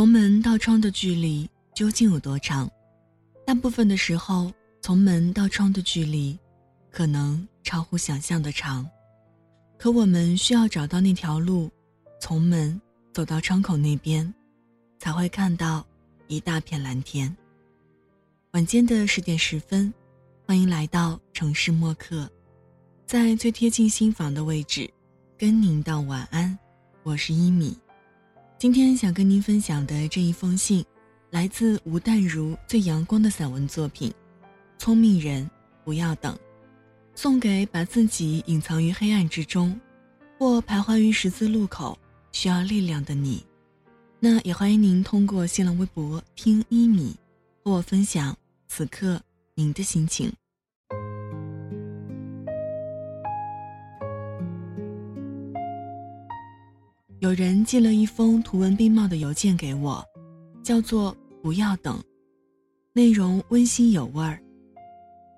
从门到窗的距离究竟有多长？大部分的时候，从门到窗的距离，可能超乎想象的长。可我们需要找到那条路，从门走到窗口那边，才会看到一大片蓝天。晚间的十点十分，欢迎来到城市默客，在最贴近心房的位置，跟您道晚安。我是一米。今天想跟您分享的这一封信，来自吴淡如最阳光的散文作品《聪明人不要等》，送给把自己隐藏于黑暗之中，或徘徊于十字路口需要力量的你。那也欢迎您通过新浪微博听一米，和我分享此刻您的心情。有人寄了一封图文并茂的邮件给我，叫做“不要等”，内容温馨有味儿。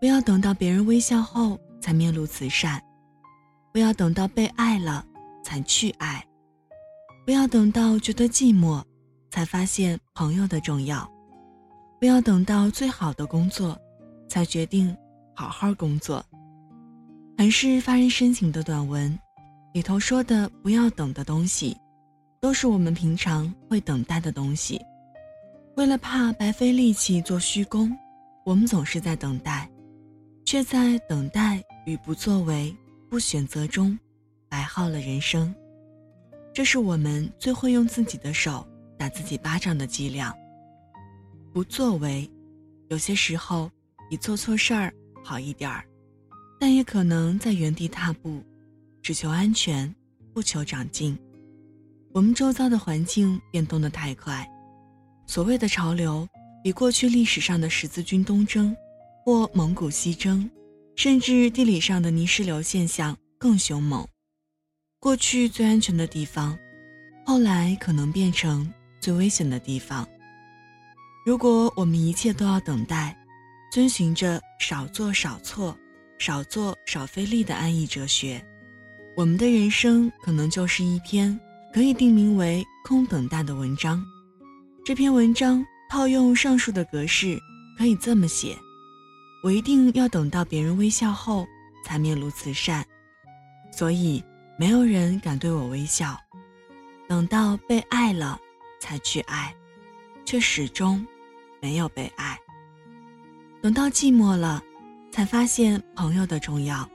不要等到别人微笑后才面露慈善，不要等到被爱了才去爱，不要等到觉得寂寞才发现朋友的重要，不要等到最好的工作才决定好好工作。很是发人深省的短文。里头说的不要等的东西，都是我们平常会等待的东西。为了怕白费力气做虚功，我们总是在等待，却在等待与不作为、不选择中，白耗了人生。这是我们最会用自己的手打自己巴掌的伎俩。不作为，有些时候比做错事儿好一点儿，但也可能在原地踏步。只求安全，不求长进。我们周遭的环境变动得太快，所谓的潮流，比过去历史上的十字军东征，或蒙古西征，甚至地理上的泥石流现象更凶猛。过去最安全的地方，后来可能变成最危险的地方。如果我们一切都要等待，遵循着少做少错、少做少费力的安逸哲学。我们的人生可能就是一篇可以定名为“空等待”的文章。这篇文章套用上述的格式，可以这么写：我一定要等到别人微笑后才面露慈善，所以没有人敢对我微笑；等到被爱了才去爱，却始终没有被爱；等到寂寞了，才发现朋友的重要。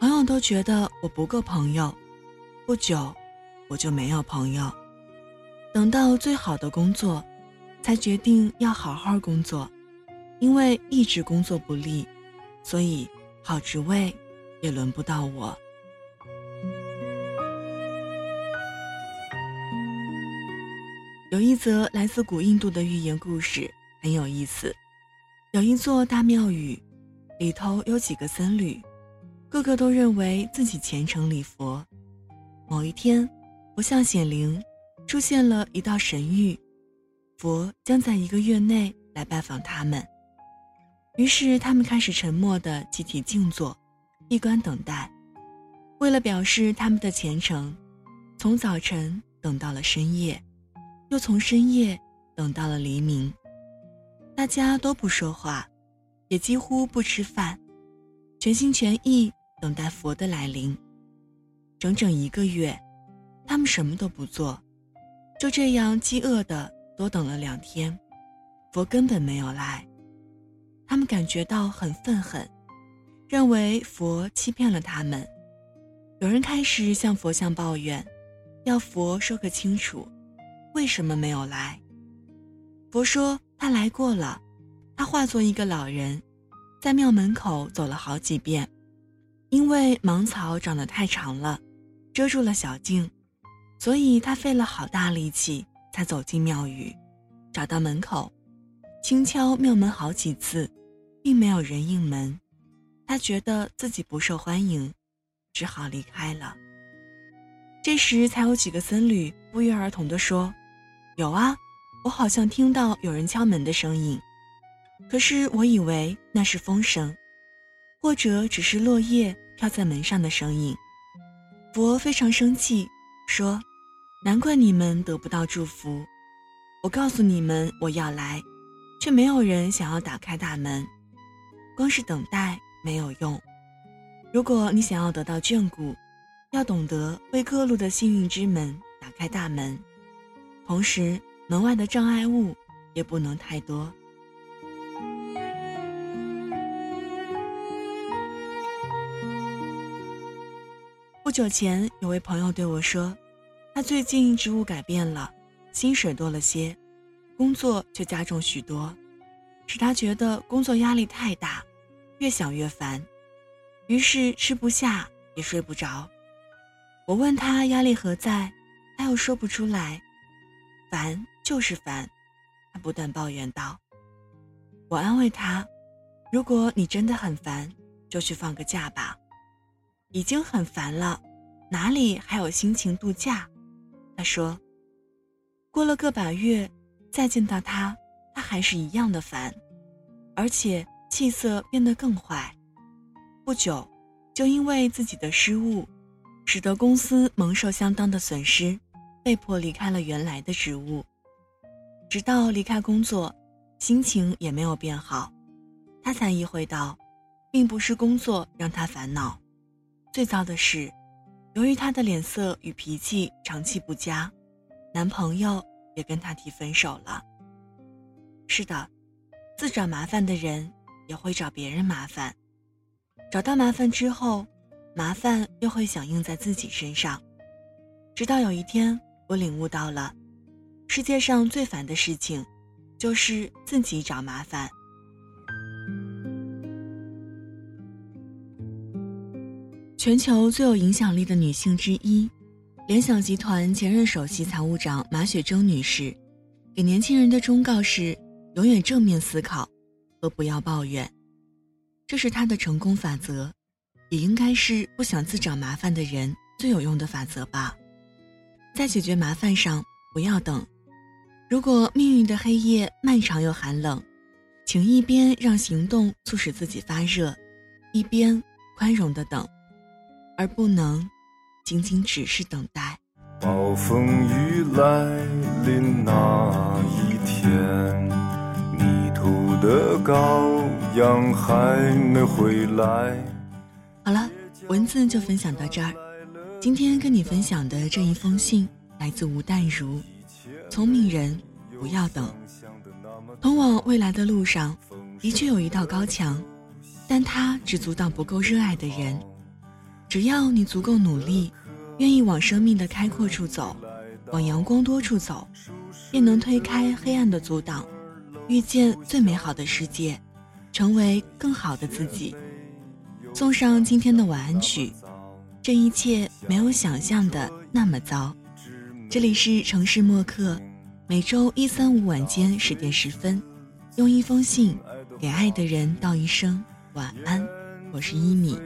朋友都觉得我不够朋友，不久，我就没有朋友。等到最好的工作，才决定要好好工作，因为一直工作不利，所以好职位也轮不到我。有一则来自古印度的寓言故事，很有意思。有一座大庙宇，里头有几个僧侣。个个都认为自己虔诚礼佛。某一天，佛像显灵，出现了一道神谕：佛将在一个月内来拜访他们。于是，他们开始沉默的集体静坐，闭关等待。为了表示他们的虔诚，从早晨等到了深夜，又从深夜等到了黎明。大家都不说话，也几乎不吃饭，全心全意。等待佛的来临，整整一个月，他们什么都不做，就这样饥饿的多等了两天，佛根本没有来。他们感觉到很愤恨，认为佛欺骗了他们。有人开始向佛像抱怨，要佛说个清楚，为什么没有来？佛说他来过了，他化作一个老人，在庙门口走了好几遍。因为芒草长得太长了，遮住了小径，所以他费了好大力气才走进庙宇，找到门口，轻敲庙门好几次，并没有人应门。他觉得自己不受欢迎，只好离开了。这时才有几个僧侣不约而同地说：“有啊，我好像听到有人敲门的声音，可是我以为那是风声，或者只是落叶。”飘在门上的声音，佛非常生气，说：“难怪你们得不到祝福，我告诉你们我要来，却没有人想要打开大门。光是等待没有用。如果你想要得到眷顾，要懂得为各路的幸运之门打开大门，同时门外的障碍物也不能太多。不久前，有位朋友对我说，他最近职务改变了，薪水多了些，工作却加重许多，使他觉得工作压力太大，越想越烦，于是吃不下也睡不着。我问他压力何在，他又说不出来，烦就是烦，他不断抱怨道。我安慰他，如果你真的很烦，就去放个假吧。已经很烦了，哪里还有心情度假？他说。过了个把月，再见到他，他还是一样的烦，而且气色变得更坏。不久，就因为自己的失误，使得公司蒙受相当的损失，被迫离开了原来的职务。直到离开工作，心情也没有变好，他才意会到，并不是工作让他烦恼。最糟的是，由于他的脸色与脾气长期不佳，男朋友也跟她提分手了。是的，自找麻烦的人也会找别人麻烦，找到麻烦之后，麻烦又会响应在自己身上。直到有一天，我领悟到了，世界上最烦的事情，就是自己找麻烦。全球最有影响力的女性之一，联想集团前任首席财务长马雪征女士，给年轻人的忠告是：永远正面思考，和不要抱怨。这是她的成功法则，也应该是不想自找麻烦的人最有用的法则吧。在解决麻烦上，不要等。如果命运的黑夜漫长又寒冷，请一边让行动促使自己发热，一边宽容的等。而不能仅仅只是等待。暴风雨来临那一天，迷途的羔羊还没回来。好了，文字就分享到这儿。今天跟你分享的这一封信来自吴淡如。聪明人不要等。通往未来的路上，的确有一道高墙，但它只阻挡不够热爱的人。只要你足够努力，愿意往生命的开阔处走，往阳光多处走，便能推开黑暗的阻挡，遇见最美好的世界，成为更好的自己。送上今天的晚安曲，这一切没有想象的那么糟。这里是城市默客，每周一、三、五晚间十点十分，用一封信给爱的人道一声晚安。我是一米。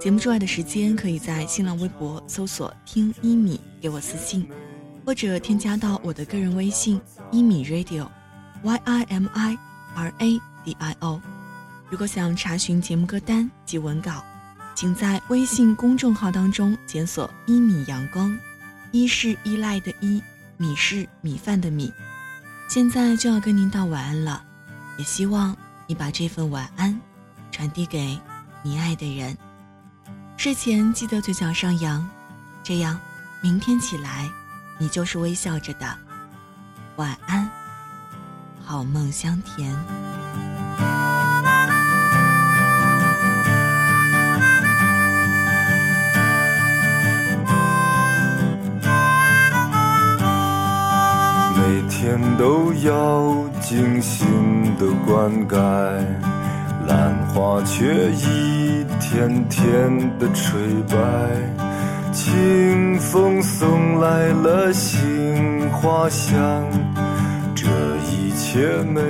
节目之外的时间，可以在新浪微博搜索“听一米”给我私信，或者添加到我的个人微信“一米 radio”，y i m i r a d i o。如果想查询节目歌单及文稿，请在微信公众号当中检索“一米阳光”，一是依赖的依，米是米饭的米。现在就要跟您道晚安了，也希望你把这份晚安传递给你爱的人。睡前记得嘴角上扬，这样明天起来，你就是微笑着的。晚安，好梦香甜。每天都要精心的灌溉。兰花却一天天的垂败，清风送来了杏花香，这一切没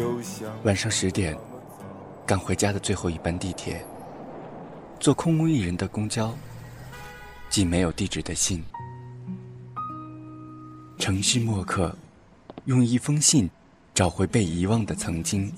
有想。晚上十点，赶回家的最后一班地铁，坐空无一人的公交，寄没有地址的信。城市默客，用一封信找回被遗忘的曾经。